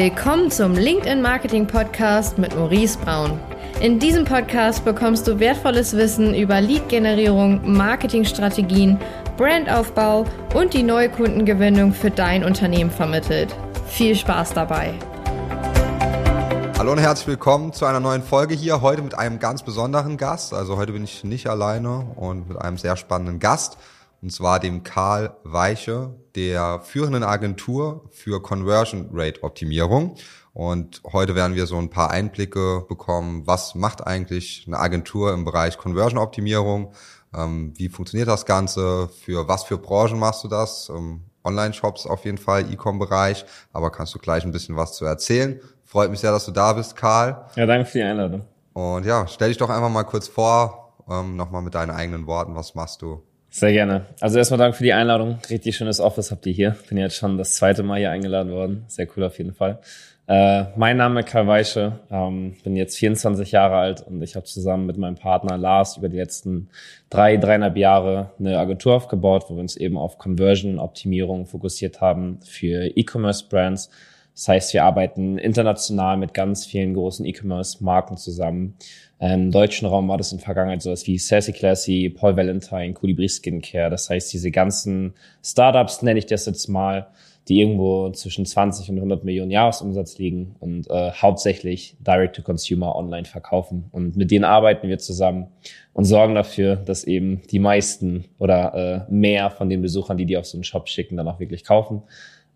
Willkommen zum LinkedIn Marketing Podcast mit Maurice Braun. In diesem Podcast bekommst du wertvolles Wissen über Lead-Generierung, Marketingstrategien, Brandaufbau und die neue Kundengewinnung für dein Unternehmen vermittelt. Viel Spaß dabei! Hallo und herzlich willkommen zu einer neuen Folge hier. Heute mit einem ganz besonderen Gast. Also heute bin ich nicht alleine und mit einem sehr spannenden Gast. Und zwar dem Karl Weiche, der führenden Agentur für Conversion Rate Optimierung. Und heute werden wir so ein paar Einblicke bekommen, was macht eigentlich eine Agentur im Bereich Conversion Optimierung? Ähm, wie funktioniert das Ganze? Für was für Branchen machst du das? Ähm, Online-Shops auf jeden Fall, E-Com-Bereich. Aber kannst du gleich ein bisschen was zu erzählen? Freut mich sehr, dass du da bist, Karl. Ja, danke für die Einladung. Und ja, stell dich doch einfach mal kurz vor, ähm, nochmal mit deinen eigenen Worten. Was machst du? Sehr gerne. Also erstmal danke für die Einladung. Richtig schönes Office habt ihr hier. Bin jetzt schon das zweite Mal hier eingeladen worden. Sehr cool auf jeden Fall. Äh, mein Name ist Karl Weische, ähm, bin jetzt 24 Jahre alt und ich habe zusammen mit meinem Partner Lars über die letzten drei, dreieinhalb Jahre eine Agentur aufgebaut, wo wir uns eben auf Conversion-Optimierung fokussiert haben für E-Commerce-Brands. Das heißt, wir arbeiten international mit ganz vielen großen E-Commerce-Marken zusammen Im deutschen Raum war das in der Vergangenheit sowas wie Sassy Classy, Paul Valentine, Colibri Skincare. Das heißt, diese ganzen Startups, nenne ich das jetzt mal, die irgendwo zwischen 20 und 100 Millionen Jahresumsatz liegen und äh, hauptsächlich Direct-to-Consumer online verkaufen. Und mit denen arbeiten wir zusammen und sorgen dafür, dass eben die meisten oder äh, mehr von den Besuchern, die die auf so einen Shop schicken, dann auch wirklich kaufen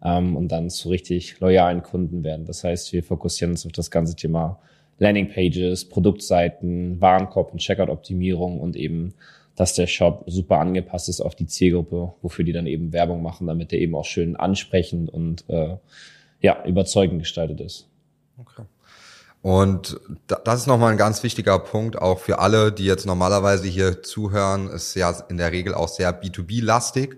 ähm, und dann zu richtig loyalen Kunden werden. Das heißt, wir fokussieren uns auf das ganze Thema Landingpages, Produktseiten, Warenkorb und Checkout-Optimierung und eben, dass der Shop super angepasst ist auf die Zielgruppe, wofür die dann eben Werbung machen, damit der eben auch schön ansprechend und äh, ja, überzeugend gestaltet ist. Okay. Und das ist nochmal ein ganz wichtiger Punkt, auch für alle, die jetzt normalerweise hier zuhören, ist ja in der Regel auch sehr B2B-lastig.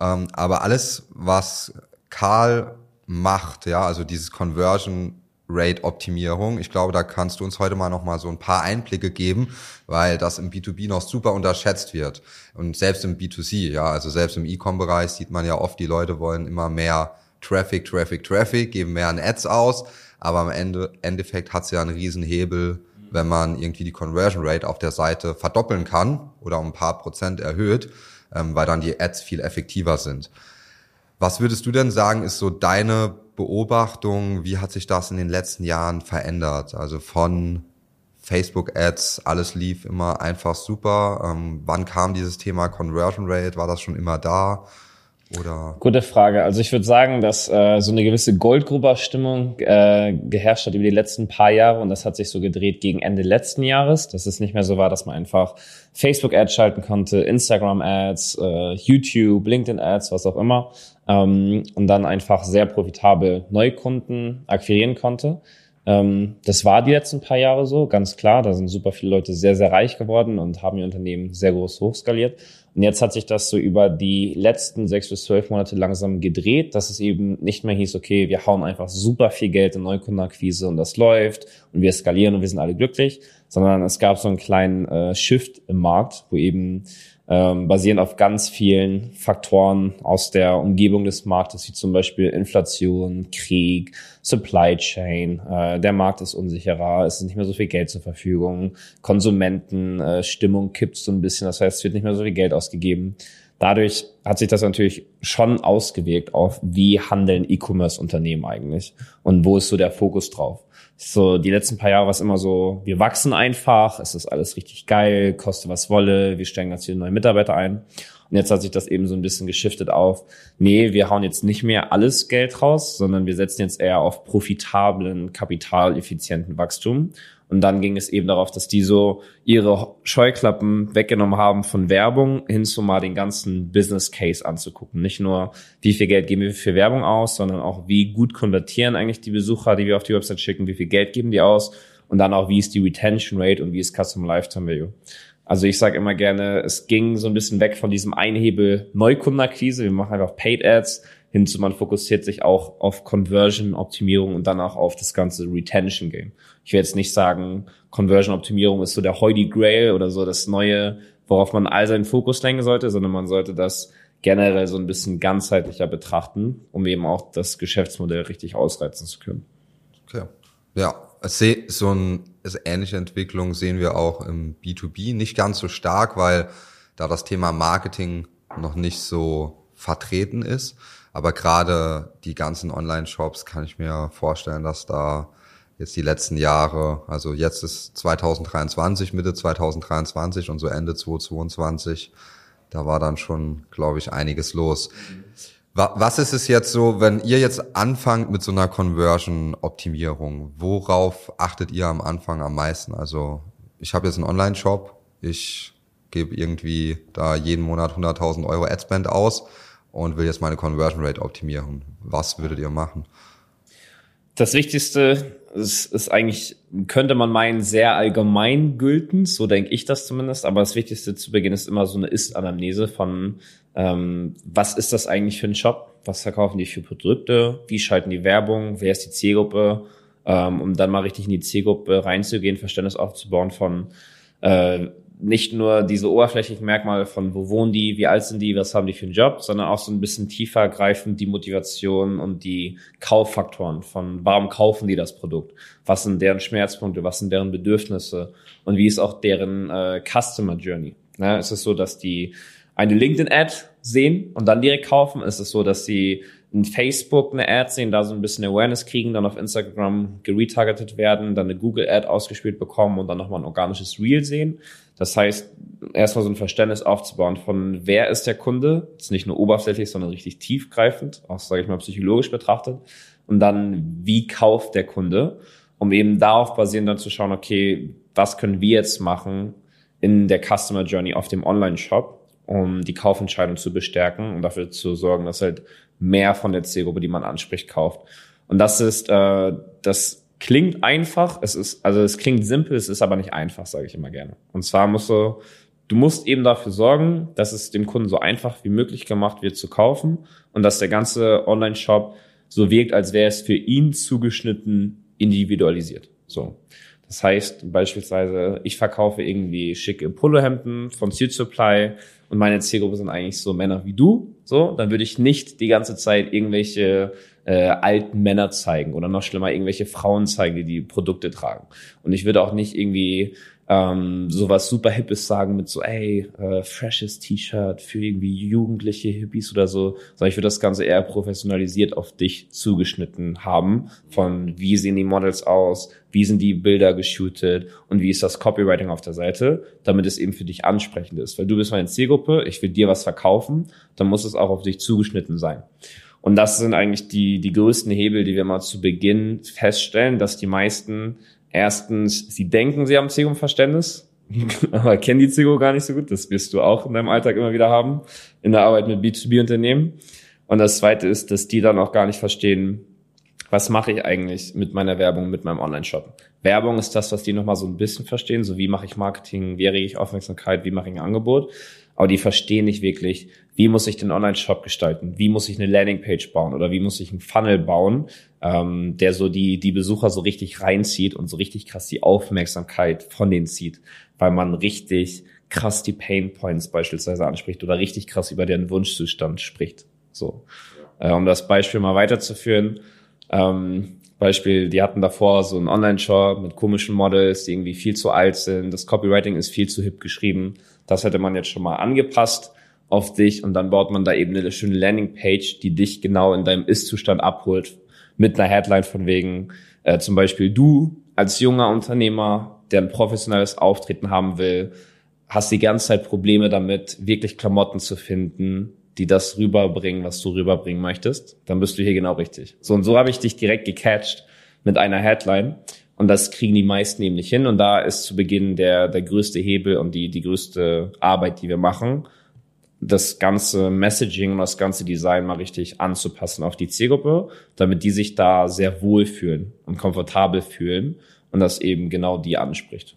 Ähm, aber alles, was Karl macht, ja, also dieses Conversion Rate-Optimierung. Ich glaube, da kannst du uns heute mal noch mal so ein paar Einblicke geben, weil das im B2B noch super unterschätzt wird. Und selbst im B2C, ja, also selbst im E-Com-Bereich sieht man ja oft, die Leute wollen immer mehr Traffic, Traffic, Traffic, geben mehr an Ads aus, aber am Ende, Endeffekt hat es ja einen riesen Hebel, wenn man irgendwie die Conversion Rate auf der Seite verdoppeln kann oder um ein paar Prozent erhöht, ähm, weil dann die Ads viel effektiver sind. Was würdest du denn sagen, ist so deine Beobachtung, wie hat sich das in den letzten Jahren verändert? Also von Facebook-Ads, alles lief immer einfach super. Ähm, wann kam dieses Thema Conversion Rate? War das schon immer da? Oder? Gute Frage. Also ich würde sagen, dass äh, so eine gewisse Goldgruber-Stimmung äh, geherrscht hat über die letzten paar Jahre und das hat sich so gedreht gegen Ende letzten Jahres, dass es nicht mehr so war, dass man einfach Facebook-Ads schalten konnte, Instagram-Ads, äh, YouTube, LinkedIn-Ads, was auch immer ähm, und dann einfach sehr profitabel Neukunden akquirieren konnte. Ähm, das war die letzten paar Jahre so, ganz klar. Da sind super viele Leute sehr, sehr reich geworden und haben ihr Unternehmen sehr groß hochskaliert. Und jetzt hat sich das so über die letzten sechs bis zwölf Monate langsam gedreht, dass es eben nicht mehr hieß, okay, wir hauen einfach super viel Geld in Neukundenakquise und das läuft und wir skalieren und wir sind alle glücklich, sondern es gab so einen kleinen äh, Shift im Markt, wo eben ähm, basierend auf ganz vielen Faktoren aus der Umgebung des Marktes, wie zum Beispiel Inflation, Krieg, Supply Chain. Äh, der Markt ist unsicherer, es ist nicht mehr so viel Geld zur Verfügung, Konsumenten, äh, Stimmung kippt so ein bisschen, das heißt, es wird nicht mehr so viel Geld ausgegeben. Dadurch hat sich das natürlich schon ausgewirkt auf, wie handeln E-Commerce-Unternehmen eigentlich und wo ist so der Fokus drauf. So, die letzten paar Jahre war es immer so, wir wachsen einfach, es ist alles richtig geil, koste was wolle, wir stellen ganz viele neue Mitarbeiter ein. Und jetzt hat sich das eben so ein bisschen geschiftet auf, nee, wir hauen jetzt nicht mehr alles Geld raus, sondern wir setzen jetzt eher auf profitablen, kapitaleffizienten Wachstum. Und dann ging es eben darauf, dass die so ihre Scheuklappen weggenommen haben von Werbung hin zu mal den ganzen Business Case anzugucken. Nicht nur, wie viel Geld geben wir für Werbung aus, sondern auch, wie gut konvertieren eigentlich die Besucher, die wir auf die Website schicken, wie viel Geld geben die aus und dann auch, wie ist die Retention Rate und wie ist Customer Lifetime Value. Also ich sage immer gerne, es ging so ein bisschen weg von diesem Einhebel Neukundenakquise. Wir machen einfach Paid Ads hin zu man fokussiert sich auch auf Conversion Optimierung und dann auch auf das ganze Retention Game. Ich will jetzt nicht sagen, Conversion Optimierung ist so der Holy Grail oder so das neue, worauf man all seinen Fokus lenken sollte, sondern man sollte das generell so ein bisschen ganzheitlicher betrachten, um eben auch das Geschäftsmodell richtig ausreizen zu können. Okay. Ja, so eine ähnliche Entwicklung sehen wir auch im B2B. Nicht ganz so stark, weil da das Thema Marketing noch nicht so vertreten ist. Aber gerade die ganzen Online-Shops kann ich mir vorstellen, dass da jetzt die letzten Jahre, also jetzt ist 2023, Mitte 2023 und so Ende 2022, da war dann schon, glaube ich, einiges los. Was ist es jetzt so, wenn ihr jetzt anfangt mit so einer Conversion-Optimierung? Worauf achtet ihr am Anfang am meisten? Also ich habe jetzt einen Online-Shop, ich gebe irgendwie da jeden Monat 100.000 Euro Adspend aus und will jetzt meine Conversion Rate optimieren. Was würdet ihr machen? Das Wichtigste ist, ist eigentlich, könnte man meinen, sehr allgemein gültend, so denke ich das zumindest, aber das Wichtigste zu Beginn ist immer so eine Ist-Anamnese von, ähm, was ist das eigentlich für ein Shop, was verkaufen die für Produkte, wie schalten die Werbung, wer ist die Zielgruppe, ähm, um dann mal richtig in die Zielgruppe reinzugehen, Verständnis aufzubauen von, äh, nicht nur diese oberflächlichen Merkmale von wo wohnen die, wie alt sind die, was haben die für einen Job, sondern auch so ein bisschen tiefer greifend die Motivation und die Kauffaktoren von warum kaufen die das Produkt, was sind deren Schmerzpunkte, was sind deren Bedürfnisse und wie ist auch deren äh, Customer Journey. Ne? Ist es so, dass die eine LinkedIn-Ad sehen und dann direkt kaufen? Ist es so, dass sie in Facebook eine Ad sehen, da so ein bisschen Awareness kriegen, dann auf Instagram geretargetet werden, dann eine Google-Ad ausgespielt bekommen und dann nochmal ein organisches Reel sehen. Das heißt, erstmal so ein Verständnis aufzubauen von wer ist der Kunde, ist nicht nur oberflächlich, sondern richtig tiefgreifend, auch sage ich mal psychologisch betrachtet. Und dann, wie kauft der Kunde, um eben darauf basierend dann zu schauen, okay, was können wir jetzt machen in der Customer Journey auf dem Online-Shop, um die Kaufentscheidung zu bestärken und dafür zu sorgen, dass halt mehr von der Zielgruppe, die man anspricht, kauft. Und das ist, äh, das klingt einfach, es ist, also es klingt simpel, es ist aber nicht einfach, sage ich immer gerne. Und zwar musst du, du musst eben dafür sorgen, dass es dem Kunden so einfach wie möglich gemacht wird zu kaufen und dass der ganze Online-Shop so wirkt, als wäre es für ihn zugeschnitten individualisiert. So. Das heißt beispielsweise, ich verkaufe irgendwie schicke Polohemden von Suit Supply und meine Zielgruppe sind eigentlich so Männer wie du, so, dann würde ich nicht die ganze Zeit irgendwelche äh, alten Männer zeigen oder noch schlimmer irgendwelche Frauen zeigen, die die Produkte tragen. Und ich würde auch nicht irgendwie ähm, sowas super Hippes sagen mit so, ey, äh, freshes T-Shirt für irgendwie jugendliche Hippies oder so, sondern ich würde das Ganze eher professionalisiert auf dich zugeschnitten haben, von wie sehen die Models aus, wie sind die Bilder geshootet und wie ist das Copywriting auf der Seite, damit es eben für dich ansprechend ist. Weil du bist meine Zielgruppe, ich will dir was verkaufen, dann muss es auch auf dich zugeschnitten sein. Und das sind eigentlich die, die größten Hebel, die wir mal zu Beginn feststellen, dass die meisten Erstens, sie denken, sie haben Zielgruppenverständnis, aber kennen die Zielgruppe gar nicht so gut. Das wirst du auch in deinem Alltag immer wieder haben, in der Arbeit mit B2B-Unternehmen. Und das Zweite ist, dass die dann auch gar nicht verstehen, was mache ich eigentlich mit meiner Werbung, mit meinem Online-Shop. Werbung ist das, was die nochmal so ein bisschen verstehen, so wie mache ich Marketing, wie errege ich Aufmerksamkeit, wie mache ich ein Angebot. Aber die verstehen nicht wirklich, wie muss ich den Online-Shop gestalten, wie muss ich eine Landingpage bauen oder wie muss ich einen Funnel bauen, ähm, der so die, die Besucher so richtig reinzieht und so richtig krass die Aufmerksamkeit von denen zieht, weil man richtig krass die Pain Points beispielsweise anspricht oder richtig krass über deren Wunschzustand spricht. So, äh, um das Beispiel mal weiterzuführen. Ähm, Beispiel, die hatten davor so einen Online-Shop mit komischen Models, die irgendwie viel zu alt sind. Das Copywriting ist viel zu hip geschrieben. Das hätte man jetzt schon mal angepasst auf dich. Und dann baut man da eben eine schöne Landingpage, die dich genau in deinem Ist-Zustand abholt. Mit einer Headline von wegen äh, zum Beispiel du als junger Unternehmer, der ein professionelles Auftreten haben will, hast die ganze Zeit Probleme damit, wirklich Klamotten zu finden, die das rüberbringen, was du rüberbringen möchtest, dann bist du hier genau richtig. So und so habe ich dich direkt gecatcht mit einer Headline und das kriegen die meisten eben nicht hin und da ist zu Beginn der der größte Hebel und die die größte Arbeit, die wir machen, das ganze Messaging und das ganze Design mal richtig anzupassen auf die Zielgruppe, damit die sich da sehr wohl fühlen und komfortabel fühlen und das eben genau die anspricht.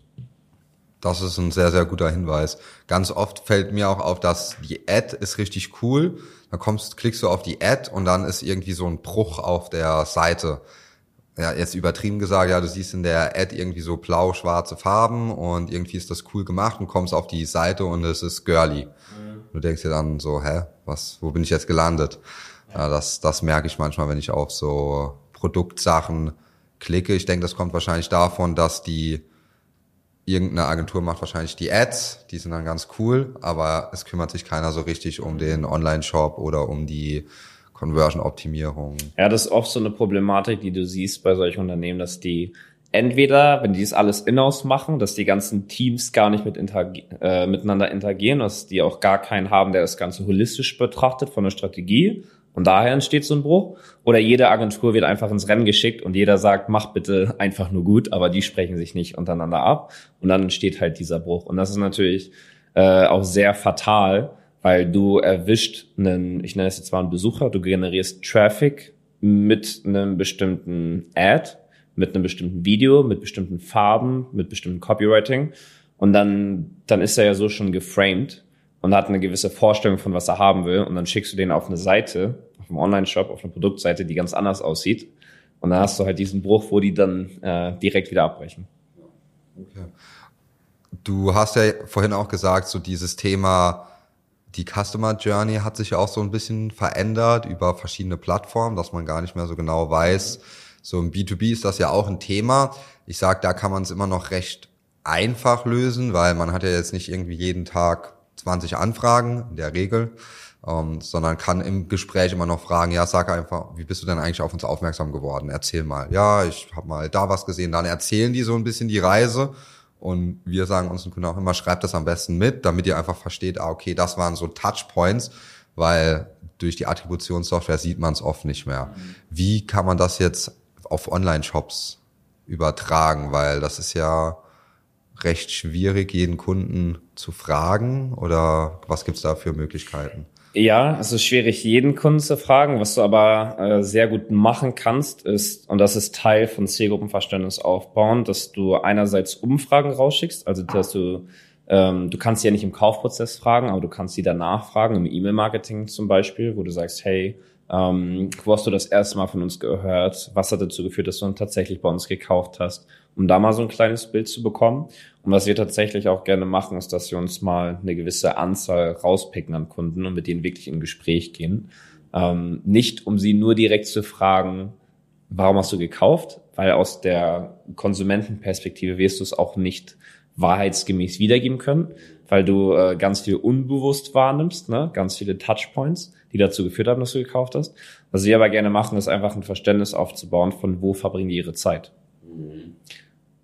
Das ist ein sehr, sehr guter Hinweis. Ganz oft fällt mir auch auf, dass die Ad ist richtig cool. Dann kommst, klickst du auf die Ad und dann ist irgendwie so ein Bruch auf der Seite. Ja, jetzt übertrieben gesagt, ja, du siehst in der Ad irgendwie so blau-schwarze Farben und irgendwie ist das cool gemacht und kommst auf die Seite und es ist girly. Mhm. Du denkst dir dann so, hä, was, wo bin ich jetzt gelandet? Ja, das, das merke ich manchmal, wenn ich auf so Produktsachen klicke. Ich denke, das kommt wahrscheinlich davon, dass die irgendeine Agentur macht wahrscheinlich die Ads, die sind dann ganz cool, aber es kümmert sich keiner so richtig um den Online-Shop oder um die Conversion-Optimierung. Ja, das ist oft so eine Problematik, die du siehst bei solchen Unternehmen, dass die entweder, wenn die es alles in-house machen, dass die ganzen Teams gar nicht mit interagi äh, miteinander interagieren, dass die auch gar keinen haben, der das Ganze holistisch betrachtet von der Strategie und daher entsteht so ein Bruch. Oder jede Agentur wird einfach ins Rennen geschickt und jeder sagt, mach bitte einfach nur gut, aber die sprechen sich nicht untereinander ab. Und dann entsteht halt dieser Bruch. Und das ist natürlich äh, auch sehr fatal, weil du erwischt einen, ich nenne es jetzt mal einen Besucher, du generierst Traffic mit einem bestimmten Ad mit einem bestimmten Video, mit bestimmten Farben, mit bestimmten Copywriting. Und dann, dann ist er ja so schon geframed und hat eine gewisse Vorstellung von, was er haben will. Und dann schickst du den auf eine Seite, auf einem Online-Shop, auf eine Produktseite, die ganz anders aussieht. Und dann hast du halt diesen Bruch, wo die dann äh, direkt wieder abbrechen. Okay. Du hast ja vorhin auch gesagt, so dieses Thema, die Customer Journey hat sich ja auch so ein bisschen verändert über verschiedene Plattformen, dass man gar nicht mehr so genau weiß, so im B2B ist das ja auch ein Thema. Ich sage, da kann man es immer noch recht einfach lösen, weil man hat ja jetzt nicht irgendwie jeden Tag 20 Anfragen in der Regel, ähm, sondern kann im Gespräch immer noch fragen, ja, sag einfach, wie bist du denn eigentlich auf uns aufmerksam geworden? Erzähl mal. Ja, ich habe mal da was gesehen. Dann erzählen die so ein bisschen die Reise und wir sagen unseren Kunden auch immer, schreibt das am besten mit, damit ihr einfach versteht, ah, okay, das waren so Touchpoints, weil durch die Attributionssoftware sieht man es oft nicht mehr. Wie kann man das jetzt auf Online-Shops übertragen, weil das ist ja recht schwierig, jeden Kunden zu fragen oder was gibt's da für Möglichkeiten? Ja, es ist schwierig, jeden Kunden zu fragen. Was du aber äh, sehr gut machen kannst, ist, und das ist Teil von Zielgruppenverständnis aufbauen, dass du einerseits Umfragen rausschickst, also dass du ähm, du kannst sie ja nicht im Kaufprozess fragen, aber du kannst sie danach fragen, im E-Mail-Marketing zum Beispiel, wo du sagst, hey, ähm, wo hast du das erste Mal von uns gehört? Was hat dazu geführt, dass du dann tatsächlich bei uns gekauft hast? Um da mal so ein kleines Bild zu bekommen. Und was wir tatsächlich auch gerne machen, ist, dass wir uns mal eine gewisse Anzahl rauspicken an Kunden und mit denen wirklich in Gespräch gehen. Ähm, nicht um sie nur direkt zu fragen, warum hast du gekauft? Weil aus der Konsumentenperspektive wirst du es auch nicht wahrheitsgemäß wiedergeben können, weil du äh, ganz viel unbewusst wahrnimmst, ne? ganz viele Touchpoints die dazu geführt haben, dass du gekauft hast. Was wir aber gerne machen, ist einfach ein Verständnis aufzubauen, von wo verbringen die ihre Zeit.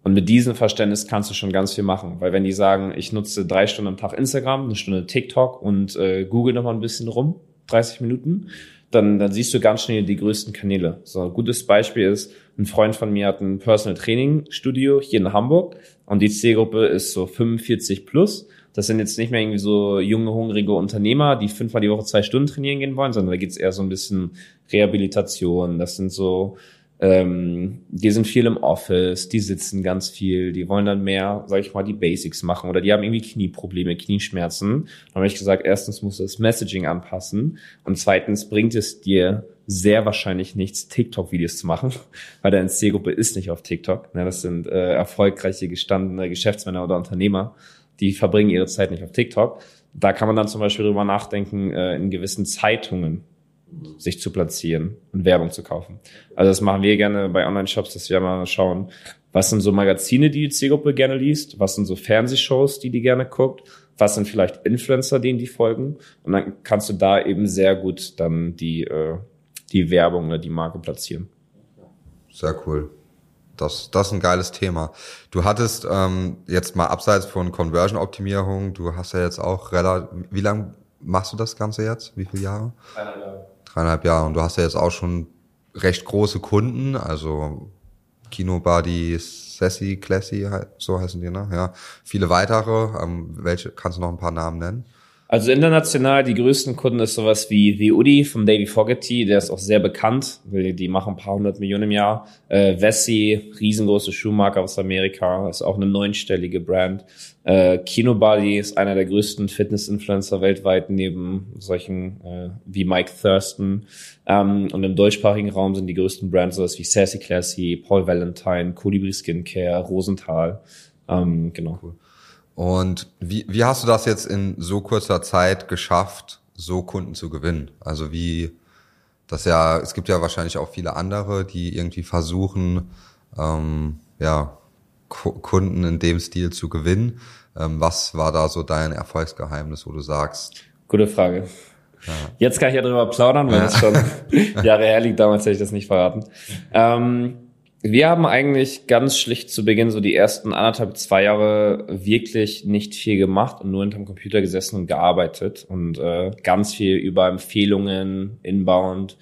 Und mit diesem Verständnis kannst du schon ganz viel machen, weil wenn die sagen, ich nutze drei Stunden am Tag Instagram, eine Stunde TikTok und äh, Google noch mal ein bisschen rum, 30 Minuten, dann, dann siehst du ganz schnell die größten Kanäle. So ein gutes Beispiel ist, ein Freund von mir hat ein Personal Training Studio hier in Hamburg und die Zielgruppe ist so 45 plus das sind jetzt nicht mehr irgendwie so junge, hungrige Unternehmer, die fünfmal die Woche zwei Stunden trainieren gehen wollen, sondern da geht's eher so ein bisschen Rehabilitation. Das sind so, ähm, die sind viel im Office, die sitzen ganz viel, die wollen dann mehr, sag ich mal, die Basics machen oder die haben irgendwie Knieprobleme, Knieschmerzen. Dann habe ich gesagt, erstens musst du das Messaging anpassen und zweitens bringt es dir sehr wahrscheinlich nichts, TikTok-Videos zu machen, weil deine Zielgruppe ist nicht auf TikTok. Ne, das sind äh, erfolgreiche, gestandene Geschäftsmänner oder Unternehmer die verbringen ihre Zeit nicht auf TikTok. Da kann man dann zum Beispiel drüber nachdenken, äh, in gewissen Zeitungen sich zu platzieren und Werbung zu kaufen. Also das machen wir gerne bei Online-Shops, dass wir mal schauen, was sind so Magazine, die die Zielgruppe gerne liest, was sind so Fernsehshows, die die gerne guckt, was sind vielleicht Influencer, denen die folgen und dann kannst du da eben sehr gut dann die, äh, die Werbung oder die Marke platzieren. Sehr cool. Das, das ist ein geiles Thema. Du hattest ähm, jetzt mal abseits von Conversion-Optimierung, du hast ja jetzt auch relativ, wie lange machst du das Ganze jetzt? Wie viele Jahre? Dreieinhalb Jahre. Dreieinhalb Jahre. Und du hast ja jetzt auch schon recht große Kunden, also Kino Buddy, Sassy, Classy, so heißen die, ne? Ja. Viele weitere. Ähm, welche, kannst du noch ein paar Namen nennen? Also international die größten Kunden ist sowas wie The Udi vom Davy Fogarty, der ist auch sehr bekannt, die machen ein paar hundert Millionen im Jahr. Äh, Vessi, riesengroße Schuhmarke aus Amerika, ist auch eine neunstellige Brand. Äh, Kinobody ist einer der größten Fitness-Influencer weltweit, neben solchen äh, wie Mike Thurston. Ähm, und im deutschsprachigen Raum sind die größten Brands sowas wie Sassy Classy, Paul Valentine, Colibri Skincare, Rosenthal. Ähm, genau. Cool. Und wie, wie hast du das jetzt in so kurzer Zeit geschafft, so Kunden zu gewinnen? Also wie, das ja, es gibt ja wahrscheinlich auch viele andere, die irgendwie versuchen, ähm, ja, Kunden in dem Stil zu gewinnen. Ähm, was war da so dein Erfolgsgeheimnis, wo du sagst? Gute Frage. Ja. Jetzt kann ich ja drüber plaudern, weil ja. das schon Jahre her liegt. Damals hätte ich das nicht verraten. Ähm, wir haben eigentlich ganz schlicht zu Beginn so die ersten anderthalb, zwei Jahre wirklich nicht viel gemacht und nur hinterm Computer gesessen und gearbeitet und äh, ganz viel über Empfehlungen, Inbound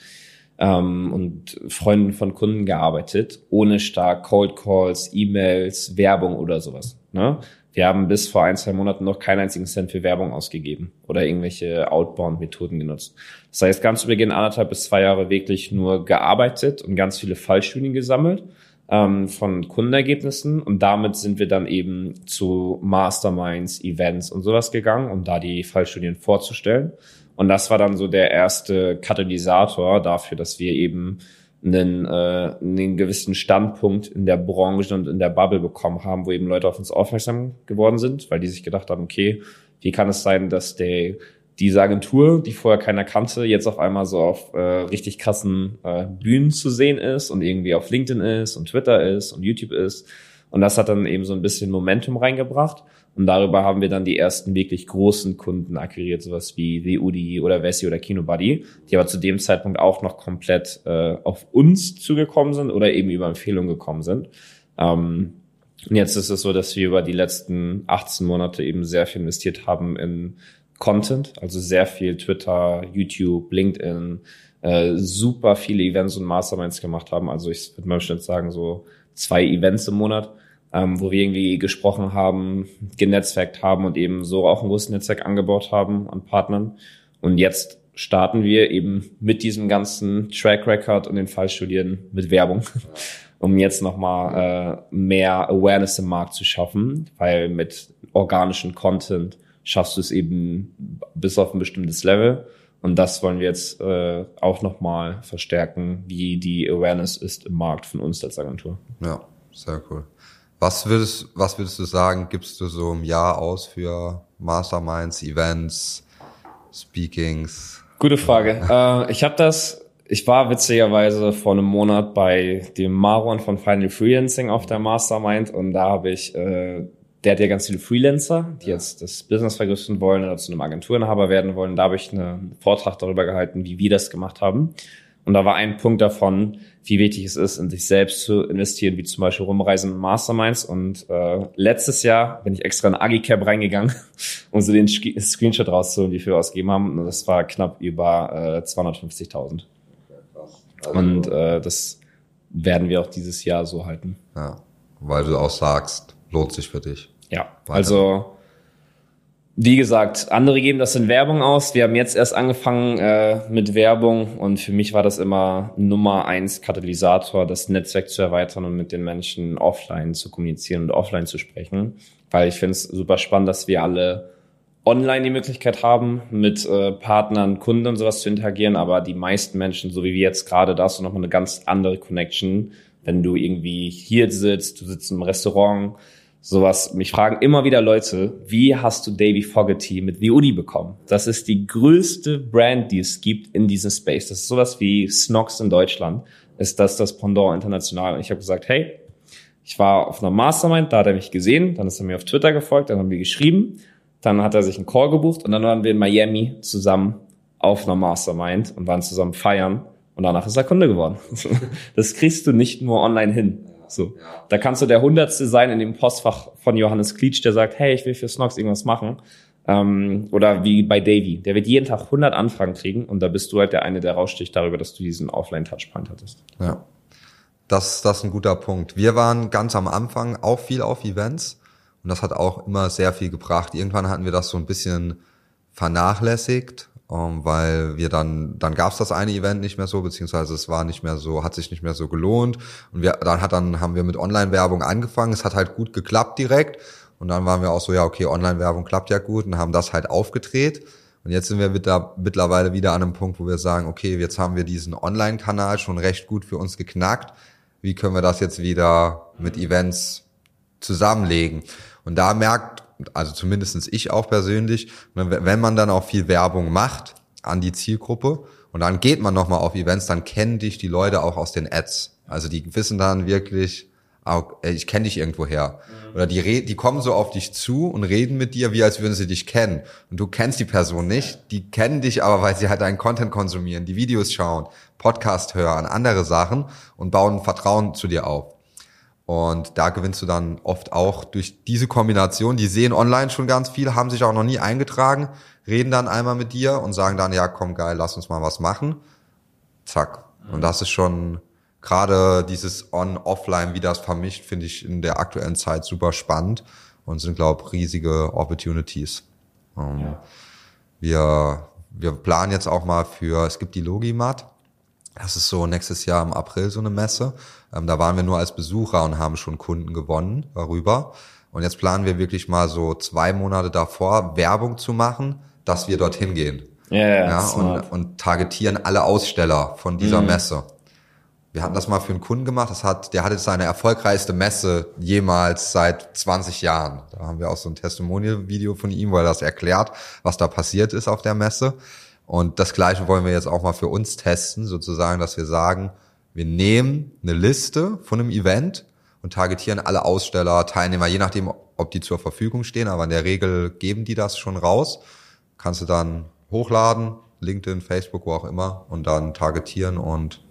ähm, und Freunden von Kunden gearbeitet, ohne stark Cold Calls, E-Mails, Werbung oder sowas. Ne? Wir haben bis vor ein, zwei Monaten noch keinen einzigen Cent für Werbung ausgegeben oder irgendwelche Outbound-Methoden genutzt. Das heißt, ganz zu Beginn anderthalb bis zwei Jahre wirklich nur gearbeitet und ganz viele Fallstudien gesammelt ähm, von Kundenergebnissen und damit sind wir dann eben zu Masterminds, Events und sowas gegangen, um da die Fallstudien vorzustellen. Und das war dann so der erste Katalysator dafür, dass wir eben einen, äh, einen gewissen Standpunkt in der Branche und in der Bubble bekommen haben, wo eben Leute auf uns aufmerksam geworden sind, weil die sich gedacht haben, okay, wie kann es sein, dass der diese Agentur, die vorher keiner kannte, jetzt auf einmal so auf äh, richtig krassen äh, Bühnen zu sehen ist und irgendwie auf LinkedIn ist und Twitter ist und YouTube ist. Und das hat dann eben so ein bisschen Momentum reingebracht. Und darüber haben wir dann die ersten wirklich großen Kunden akquiriert, sowas wie The Udi oder Vessi oder KinoBuddy, die aber zu dem Zeitpunkt auch noch komplett äh, auf uns zugekommen sind oder eben über Empfehlungen gekommen sind. Ähm, und jetzt ist es so, dass wir über die letzten 18 Monate eben sehr viel investiert haben in Content, also sehr viel Twitter, YouTube, LinkedIn, äh, super viele Events und Masterminds gemacht haben. Also ich würde mal bestimmt sagen, so zwei Events im Monat ähm, wo wir irgendwie gesprochen haben, genetzwerkt haben und eben so auch ein großes Netzwerk angebaut haben an Partnern. Und jetzt starten wir eben mit diesem ganzen Track Record und den Fallstudien mit Werbung, um jetzt nochmal äh, mehr Awareness im Markt zu schaffen, weil mit organischen Content schaffst du es eben bis auf ein bestimmtes Level. Und das wollen wir jetzt äh, auch nochmal verstärken, wie die Awareness ist im Markt von uns als Agentur. Ja, sehr cool. Was würdest, was würdest du sagen, gibst du so im Jahr aus für Masterminds, Events, Speakings? Gute Frage. äh, ich habe das, ich war witzigerweise vor einem Monat bei dem Maron von Final Freelancing auf der Mastermind und da habe ich, äh, der hat ja ganz viele Freelancer, die ja. jetzt das Business vergrößern wollen oder zu einem Agenturinhaber werden wollen. Da habe ich einen Vortrag darüber gehalten, wie wir das gemacht haben. Und da war ein Punkt davon, wie wichtig es ist, in sich selbst zu investieren, wie zum Beispiel Rumreisen und Masterminds. Und äh, letztes Jahr bin ich extra in Agicap reingegangen, um so den Screenshot rauszuholen, wie viel wir ausgegeben haben. Und das war knapp über äh, 250.000. Also, und äh, das werden wir auch dieses Jahr so halten. Ja, weil du auch sagst, lohnt sich für dich. Ja, Weiter. also wie gesagt, andere geben das in Werbung aus. Wir haben jetzt erst angefangen äh, mit Werbung und für mich war das immer Nummer eins Katalysator, das Netzwerk zu erweitern und mit den Menschen offline zu kommunizieren und offline zu sprechen. Weil ich finde es super spannend, dass wir alle online die Möglichkeit haben, mit äh, Partnern, Kunden und sowas zu interagieren, aber die meisten Menschen, so wie wir jetzt gerade, da hast du nochmal eine ganz andere Connection, wenn du irgendwie hier sitzt, du sitzt im Restaurant, sowas. Mich fragen immer wieder Leute, wie hast du Davy Fogarty mit The Udi bekommen? Das ist die größte Brand, die es gibt in diesem Space. Das ist sowas wie Snox in Deutschland. Ist das das Pendant international? Und ich habe gesagt, hey, ich war auf einer Mastermind, da hat er mich gesehen, dann ist er mir auf Twitter gefolgt, dann haben wir geschrieben, dann hat er sich einen Call gebucht und dann waren wir in Miami zusammen auf einer Mastermind und waren zusammen feiern und danach ist er Kunde geworden. Das kriegst du nicht nur online hin. So. Ja. Da kannst du der Hundertste sein in dem Postfach von Johannes Klitsch, der sagt, hey, ich will für Snox irgendwas machen. Ähm, oder wie bei Davy. Der wird jeden Tag 100 Anfragen kriegen und da bist du halt der eine, der raussticht darüber, dass du diesen Offline-Touchpoint hattest. Ja. Das, das ist ein guter Punkt. Wir waren ganz am Anfang auch viel auf Events und das hat auch immer sehr viel gebracht. Irgendwann hatten wir das so ein bisschen vernachlässigt um, ähm, weil wir dann, dann gab es das eine Event nicht mehr so, beziehungsweise es war nicht mehr so, hat sich nicht mehr so gelohnt. Und wir, dann hat dann haben wir mit Online-Werbung angefangen. Es hat halt gut geklappt direkt. Und dann waren wir auch so, ja, okay, Online-Werbung klappt ja gut und haben das halt aufgedreht. Und jetzt sind wir mittlerweile wieder an einem Punkt, wo wir sagen, okay, jetzt haben wir diesen Online-Kanal schon recht gut für uns geknackt. Wie können wir das jetzt wieder mit Events zusammenlegen? Und da merkt also zumindestens ich auch persönlich, wenn man dann auch viel Werbung macht an die Zielgruppe und dann geht man nochmal auf Events, dann kennen dich die Leute auch aus den Ads. Also die wissen dann wirklich, ah, ich kenne dich irgendwo her. Mhm. Oder die, die kommen so auf dich zu und reden mit dir, wie als würden sie dich kennen. Und du kennst die Person nicht, die kennen dich aber, weil sie halt deinen Content konsumieren, die Videos schauen, Podcast hören, andere Sachen und bauen Vertrauen zu dir auf. Und da gewinnst du dann oft auch durch diese Kombination. Die sehen online schon ganz viel, haben sich auch noch nie eingetragen, reden dann einmal mit dir und sagen dann, ja, komm geil, lass uns mal was machen. Zack. Und das ist schon gerade dieses On-Offline, wie das vermischt, finde ich in der aktuellen Zeit super spannend und sind, glaube riesige Opportunities. Ähm, ja. Wir, wir planen jetzt auch mal für, es gibt die Logimat. Das ist so nächstes Jahr im April so eine Messe. Ähm, da waren wir nur als Besucher und haben schon Kunden gewonnen darüber. Und jetzt planen wir wirklich mal so zwei Monate davor Werbung zu machen, dass wir dorthin gehen. Yeah, ja, und, und targetieren alle Aussteller von dieser mm. Messe. Wir hatten das mal für einen Kunden gemacht, das hat, der hatte seine erfolgreichste Messe jemals seit 20 Jahren. Da haben wir auch so ein Testimonial-Video von ihm, wo er das erklärt, was da passiert ist auf der Messe. Und das Gleiche wollen wir jetzt auch mal für uns testen, sozusagen, dass wir sagen, wir nehmen eine Liste von einem Event und targetieren alle Aussteller, Teilnehmer, je nachdem, ob die zur Verfügung stehen, aber in der Regel geben die das schon raus. Kannst du dann hochladen, LinkedIn, Facebook, wo auch immer, und dann targetieren und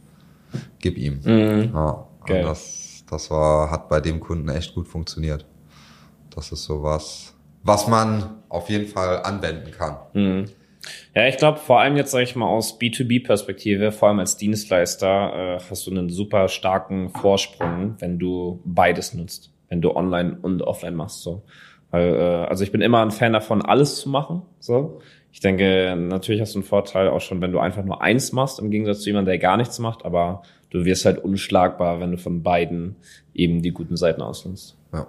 gib ihm. Mhm. Ja, okay. das, das war, hat bei dem Kunden echt gut funktioniert. Das ist sowas, was man auf jeden Fall anwenden kann. Mhm. Ja, ich glaube, vor allem jetzt sage ich mal aus B2B-Perspektive, vor allem als Dienstleister, äh, hast du einen super starken Vorsprung, wenn du beides nutzt, wenn du online und offline machst. So, Weil, äh, also ich bin immer ein Fan davon, alles zu machen. So, ich denke, natürlich hast du einen Vorteil auch schon, wenn du einfach nur eins machst, im Gegensatz zu jemandem, der gar nichts macht. Aber du wirst halt unschlagbar, wenn du von beiden eben die guten Seiten ausnimmst. Ja.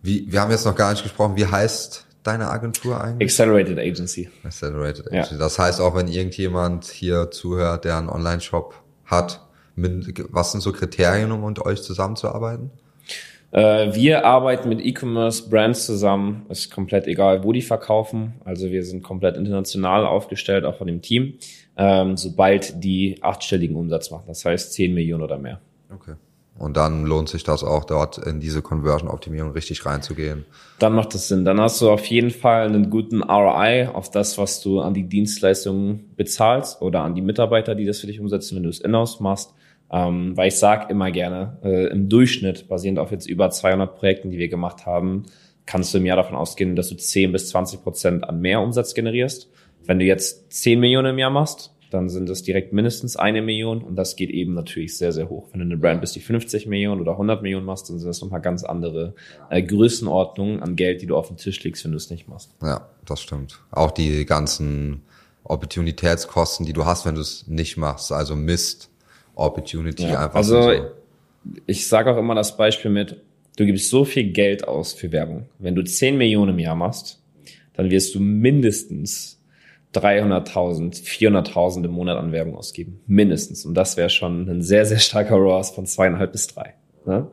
Wie, wir haben jetzt noch gar nicht gesprochen. Wie heißt deine Agentur eigentlich? Accelerated Agency. Accelerated Agency. Ja. Das heißt auch, wenn irgendjemand hier zuhört, der einen Online-Shop hat, mit, was sind so Kriterien, um mit euch zusammenzuarbeiten? Äh, wir arbeiten mit E-Commerce-Brands zusammen. Ist komplett egal, wo die verkaufen. Also wir sind komplett international aufgestellt, auch von dem Team. Ähm, sobald die achtstelligen Umsatz machen. Das heißt 10 Millionen oder mehr. Okay. Und dann lohnt sich das auch dort in diese Conversion-Optimierung richtig reinzugehen. Dann macht das Sinn. Dann hast du auf jeden Fall einen guten ROI auf das, was du an die Dienstleistungen bezahlst oder an die Mitarbeiter, die das für dich umsetzen, wenn du es in-house machst. Ähm, weil ich sage immer gerne, äh, im Durchschnitt, basierend auf jetzt über 200 Projekten, die wir gemacht haben, kannst du im Jahr davon ausgehen, dass du 10 bis 20 Prozent an mehr Umsatz generierst. Wenn du jetzt 10 Millionen im Jahr machst, dann sind es direkt mindestens eine Million und das geht eben natürlich sehr, sehr hoch. Wenn du eine Brand bis die 50 Millionen oder 100 Millionen machst, dann sind das nochmal ganz andere äh, Größenordnungen an Geld, die du auf den Tisch legst, wenn du es nicht machst. Ja, das stimmt. Auch die ganzen Opportunitätskosten, die du hast, wenn du es nicht machst, also Mist, Opportunity ja, einfach. Also so. ich sage auch immer das Beispiel mit, du gibst so viel Geld aus für Werbung. Wenn du 10 Millionen im Jahr machst, dann wirst du mindestens 300.000, 400.000 im Monat an Werbung ausgeben. Mindestens. Und das wäre schon ein sehr, sehr starker ROAS von zweieinhalb bis drei. Ne?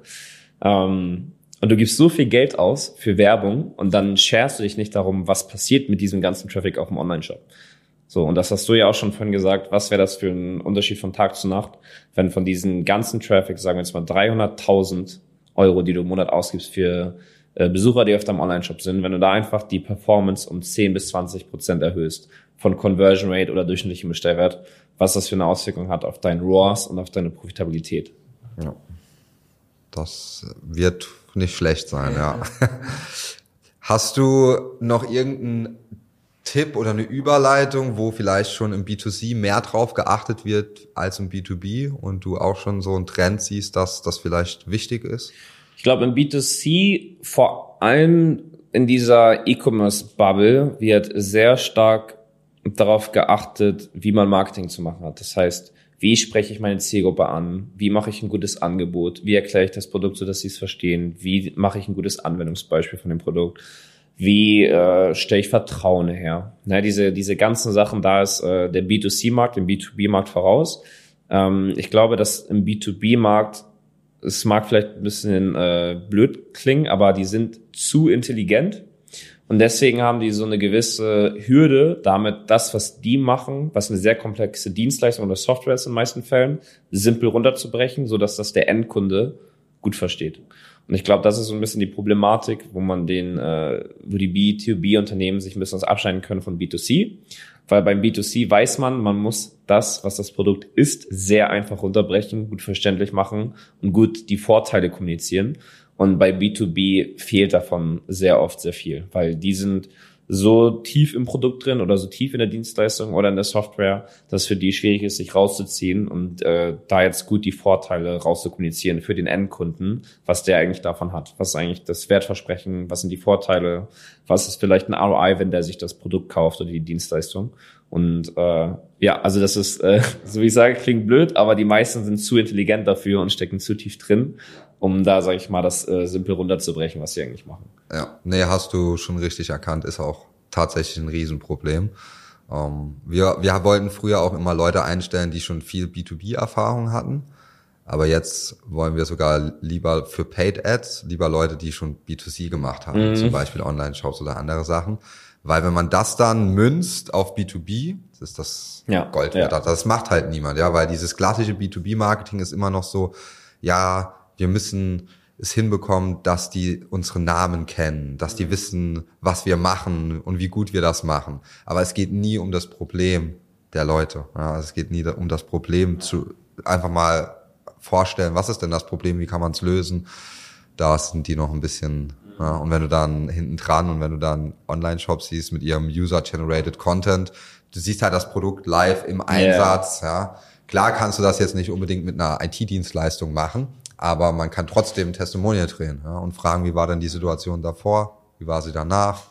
Ähm, und du gibst so viel Geld aus für Werbung und dann sharest du dich nicht darum, was passiert mit diesem ganzen Traffic auf dem Online-Shop. So, und das hast du ja auch schon vorhin gesagt, was wäre das für ein Unterschied von Tag zu Nacht, wenn von diesen ganzen Traffic, sagen wir jetzt mal 300.000 Euro, die du im Monat ausgibst für Besucher, die auf deinem Online-Shop sind, wenn du da einfach die Performance um 10 bis 20 Prozent erhöhst von Conversion Rate oder durchschnittlichem Bestellwert, was das für eine Auswirkung hat auf dein ROAS und auf deine Profitabilität. Ja. Das wird nicht schlecht sein, ja. Hast du noch irgendeinen Tipp oder eine Überleitung, wo vielleicht schon im B2C mehr drauf geachtet wird als im B2B und du auch schon so einen Trend siehst, dass das vielleicht wichtig ist? Ich glaube, im B2C vor allem in dieser E-Commerce-Bubble wird sehr stark darauf geachtet, wie man Marketing zu machen hat. Das heißt, wie spreche ich meine Zielgruppe an? Wie mache ich ein gutes Angebot? Wie erkläre ich das Produkt, so dass sie es verstehen? Wie mache ich ein gutes Anwendungsbeispiel von dem Produkt? Wie äh, stelle ich Vertrauen her? Na, diese, diese ganzen Sachen, da ist äh, der B2C-Markt, dem B2B-Markt voraus. Ähm, ich glaube, dass im B2B-Markt, es mag vielleicht ein bisschen äh, blöd klingen, aber die sind zu intelligent und deswegen haben die so eine gewisse Hürde, damit das, was die machen, was eine sehr komplexe Dienstleistung oder Software ist in den meisten Fällen, simpel runterzubrechen, so dass das der Endkunde gut versteht. Und ich glaube, das ist so ein bisschen die Problematik, wo man den, äh, wo die B2B-Unternehmen sich ein bisschen abscheiden können von B2C. Weil beim B2C weiß man, man muss das, was das Produkt ist, sehr einfach runterbrechen, gut verständlich machen und gut die Vorteile kommunizieren. Und bei B2B fehlt davon sehr oft sehr viel, weil die sind so tief im Produkt drin oder so tief in der Dienstleistung oder in der Software, dass für die schwierig ist, sich rauszuziehen und äh, da jetzt gut die Vorteile rauszukommunizieren für den Endkunden, was der eigentlich davon hat. Was eigentlich das Wertversprechen, was sind die Vorteile, was ist vielleicht ein ROI, wenn der sich das Produkt kauft oder die Dienstleistung. Und äh, ja, also das ist, äh, so wie ich sage, klingt blöd, aber die meisten sind zu intelligent dafür und stecken zu tief drin, um da, sage ich mal, das äh, simpel runterzubrechen, was sie eigentlich machen. Ja, nee, hast du schon richtig erkannt, ist auch tatsächlich ein Riesenproblem. Ähm, wir, wir wollten früher auch immer Leute einstellen, die schon viel B2B-Erfahrung hatten. Aber jetzt wollen wir sogar lieber für Paid Ads, lieber Leute, die schon B2C gemacht haben, mhm. zum Beispiel Online-Shops oder andere Sachen. Weil wenn man das dann münzt auf B2B, das ist das ja, Gold wert. Ja. Das macht halt niemand, ja, weil dieses klassische B2B-Marketing ist immer noch so, ja, wir müssen es hinbekommen, dass die unsere Namen kennen, dass die wissen, was wir machen und wie gut wir das machen. Aber es geht nie um das Problem der Leute. Ja, es geht nie um das Problem zu einfach mal vorstellen, was ist denn das Problem, wie kann man es lösen. Da sind die noch ein bisschen ja, und wenn du dann hinten dran und wenn du dann Online-Shop siehst mit ihrem User-Generated Content, du siehst halt das Produkt live im Einsatz, yeah. ja. Klar kannst du das jetzt nicht unbedingt mit einer IT-Dienstleistung machen, aber man kann trotzdem Testimonial drehen ja, und fragen, wie war denn die Situation davor, wie war sie danach,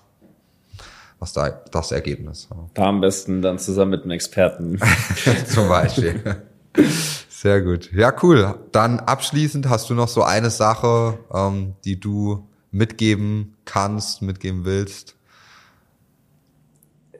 was da das Ergebnis. Ja. Da am besten dann zusammen mit einem Experten. Zum Beispiel. Sehr gut. Ja, cool. Dann abschließend hast du noch so eine Sache, ähm, die du mitgeben kannst, mitgeben willst?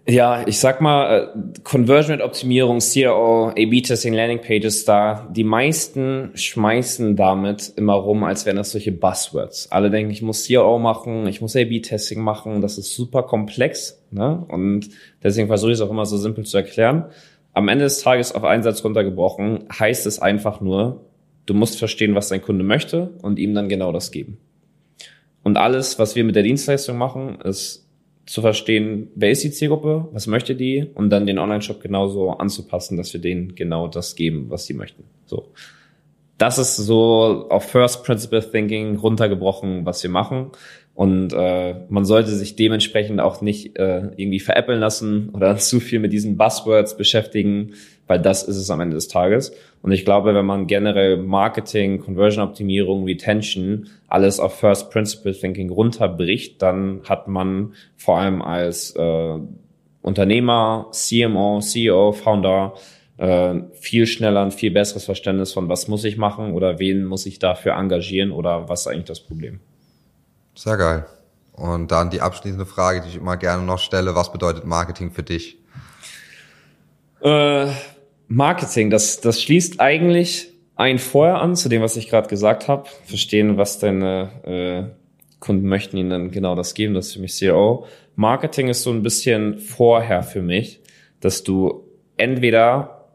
Ja, ich sag mal, äh, Conversion Optimierung, CRO, A-B-Testing, Landing Pages da, die meisten schmeißen damit immer rum, als wären das solche Buzzwords. Alle denken, ich muss CRO machen, ich muss A-B-Testing machen, das ist super komplex, ne? Und deswegen versuche ich es auch immer so simpel zu erklären. Am Ende des Tages auf einen Satz runtergebrochen, heißt es einfach nur, du musst verstehen, was dein Kunde möchte und ihm dann genau das geben. Und alles, was wir mit der Dienstleistung machen, ist zu verstehen, wer ist die Zielgruppe, was möchte die und dann den Online-Shop genauso anzupassen, dass wir denen genau das geben, was sie möchten. So. Das ist so auf First Principle Thinking runtergebrochen, was wir machen. Und äh, man sollte sich dementsprechend auch nicht äh, irgendwie veräppeln lassen oder zu viel mit diesen Buzzwords beschäftigen, weil das ist es am Ende des Tages. Und ich glaube, wenn man generell Marketing, Conversion-Optimierung, Retention, alles auf First Principle Thinking runterbricht, dann hat man vor allem als äh, Unternehmer, CMO, CEO, Founder äh, viel schneller ein viel besseres Verständnis von, was muss ich machen oder wen muss ich dafür engagieren oder was ist eigentlich das Problem. Sehr geil. Und dann die abschließende Frage, die ich immer gerne noch stelle, was bedeutet Marketing für dich? Äh, Marketing, das, das schließt eigentlich ein vorher an zu dem, was ich gerade gesagt habe. Verstehen, was deine äh, Kunden möchten ihnen dann genau das geben. Das ist für mich CEO. Marketing ist so ein bisschen vorher für mich, dass du entweder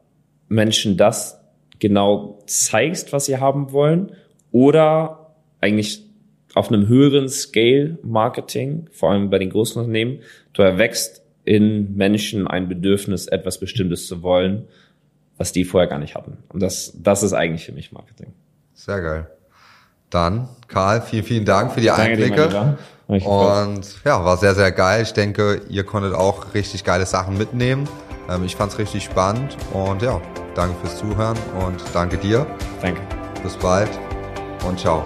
Menschen das genau zeigst, was sie haben wollen, oder eigentlich auf einem höheren Scale Marketing, vor allem bei den großen Unternehmen, du erwächst in Menschen ein Bedürfnis, etwas Bestimmtes zu wollen, was die vorher gar nicht hatten. Und das, das ist eigentlich für mich Marketing. Sehr geil. Dann, Karl, vielen, vielen Dank für die Danke Einblicke. Dir, und ja, war sehr, sehr geil. Ich denke, ihr konntet auch richtig geile Sachen mitnehmen. Ähm, ich fand es richtig spannend und ja, danke fürs Zuhören und danke dir. Danke. Bis bald und ciao.